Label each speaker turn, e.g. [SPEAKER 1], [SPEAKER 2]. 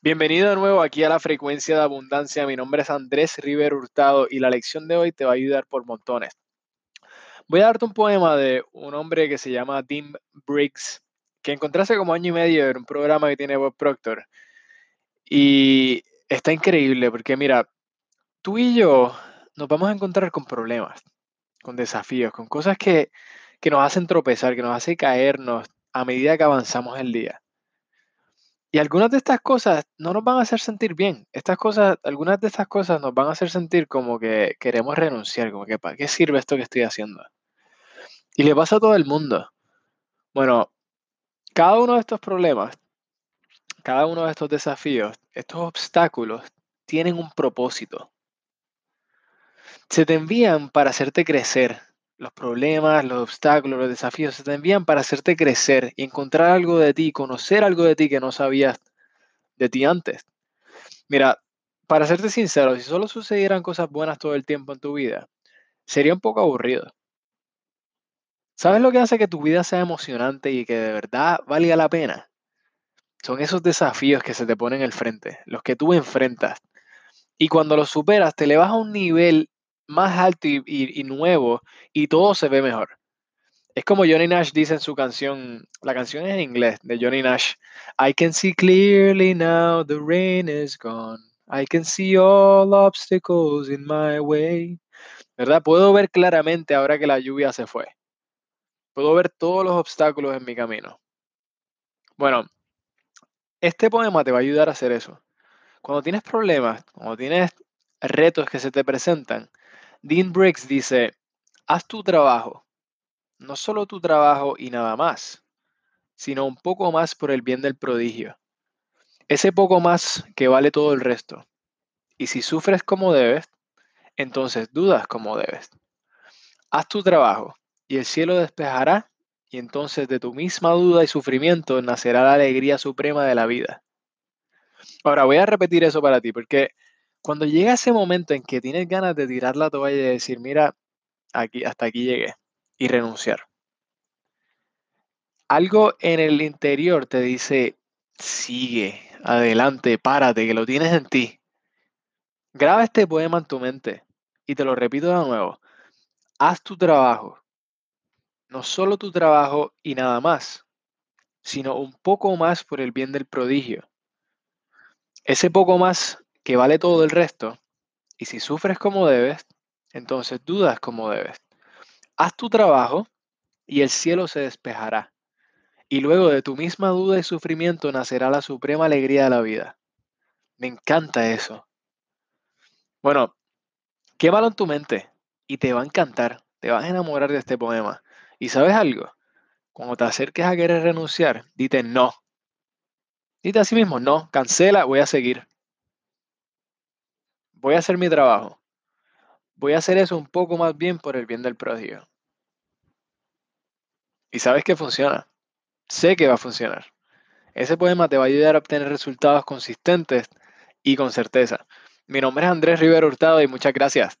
[SPEAKER 1] Bienvenido de nuevo aquí a la frecuencia de abundancia. Mi nombre es Andrés River Hurtado y la lección de hoy te va a ayudar por montones. Voy a darte un poema de un hombre que se llama Tim Briggs, que encontré como año y medio en un programa que tiene Bob Proctor. Y está increíble porque mira, tú y yo nos vamos a encontrar con problemas, con desafíos, con cosas que, que nos hacen tropezar, que nos hacen caernos a medida que avanzamos el día. Y algunas de estas cosas no nos van a hacer sentir bien. Estas cosas, algunas de estas cosas nos van a hacer sentir como que queremos renunciar, como que ¿para qué sirve esto que estoy haciendo? Y le pasa a todo el mundo. Bueno, cada uno de estos problemas, cada uno de estos desafíos, estos obstáculos, tienen un propósito. Se te envían para hacerte crecer, los problemas, los obstáculos, los desafíos se te envían para hacerte crecer y encontrar algo de ti, conocer algo de ti que no sabías de ti antes. Mira, para serte sincero, si solo sucedieran cosas buenas todo el tiempo en tu vida, sería un poco aburrido. ¿Sabes lo que hace que tu vida sea emocionante y que de verdad valga la pena? Son esos desafíos que se te ponen al frente, los que tú enfrentas. Y cuando los superas, te elevas a un nivel más alto y, nuevo y todo se ve mejor. Es como Johnny Nash dice en su canción, la canción es en inglés de Johnny Nash, I can see clearly now the rain is gone. I can see all obstacles in my way. ¿Verdad? Puedo ver claramente ahora que la lluvia se fue. Puedo ver todos los obstáculos en mi camino. Bueno, este poema te va a ayudar a hacer eso. Cuando tienes problemas, cuando tienes retos que se te presentan, Dean Briggs dice, haz tu trabajo, no solo tu trabajo y nada más, sino un poco más por el bien del prodigio. Ese poco más que vale todo el resto. Y si sufres como debes, entonces dudas como debes. Haz tu trabajo y el cielo despejará y entonces de tu misma duda y sufrimiento nacerá la alegría suprema de la vida. Ahora voy a repetir eso para ti porque cuando llega ese momento en que tienes ganas de tirar la toalla y decir, mira, aquí, hasta aquí llegué, y renunciar. Algo en el interior te dice, sigue, adelante, párate, que lo tienes en ti. Graba este poema en tu mente y te lo repito de nuevo. Haz tu trabajo. No solo tu trabajo y nada más, sino un poco más por el bien del prodigio. Ese poco más que vale todo el resto, y si sufres como debes, entonces dudas como debes. Haz tu trabajo y el cielo se despejará. Y luego de tu misma duda y sufrimiento nacerá la suprema alegría de la vida. Me encanta eso. Bueno, quémalo en tu mente y te va a encantar, te vas a enamorar de este poema. ¿Y sabes algo? Cuando te acerques a querer renunciar, dite no. Dite a sí mismo, no, cancela, voy a seguir voy a hacer mi trabajo. Voy a hacer eso un poco más bien por el bien del pródigo. Y sabes que funciona. Sé que va a funcionar. Ese poema te va a ayudar a obtener resultados consistentes y con certeza. Mi nombre es Andrés Rivero Hurtado y muchas gracias.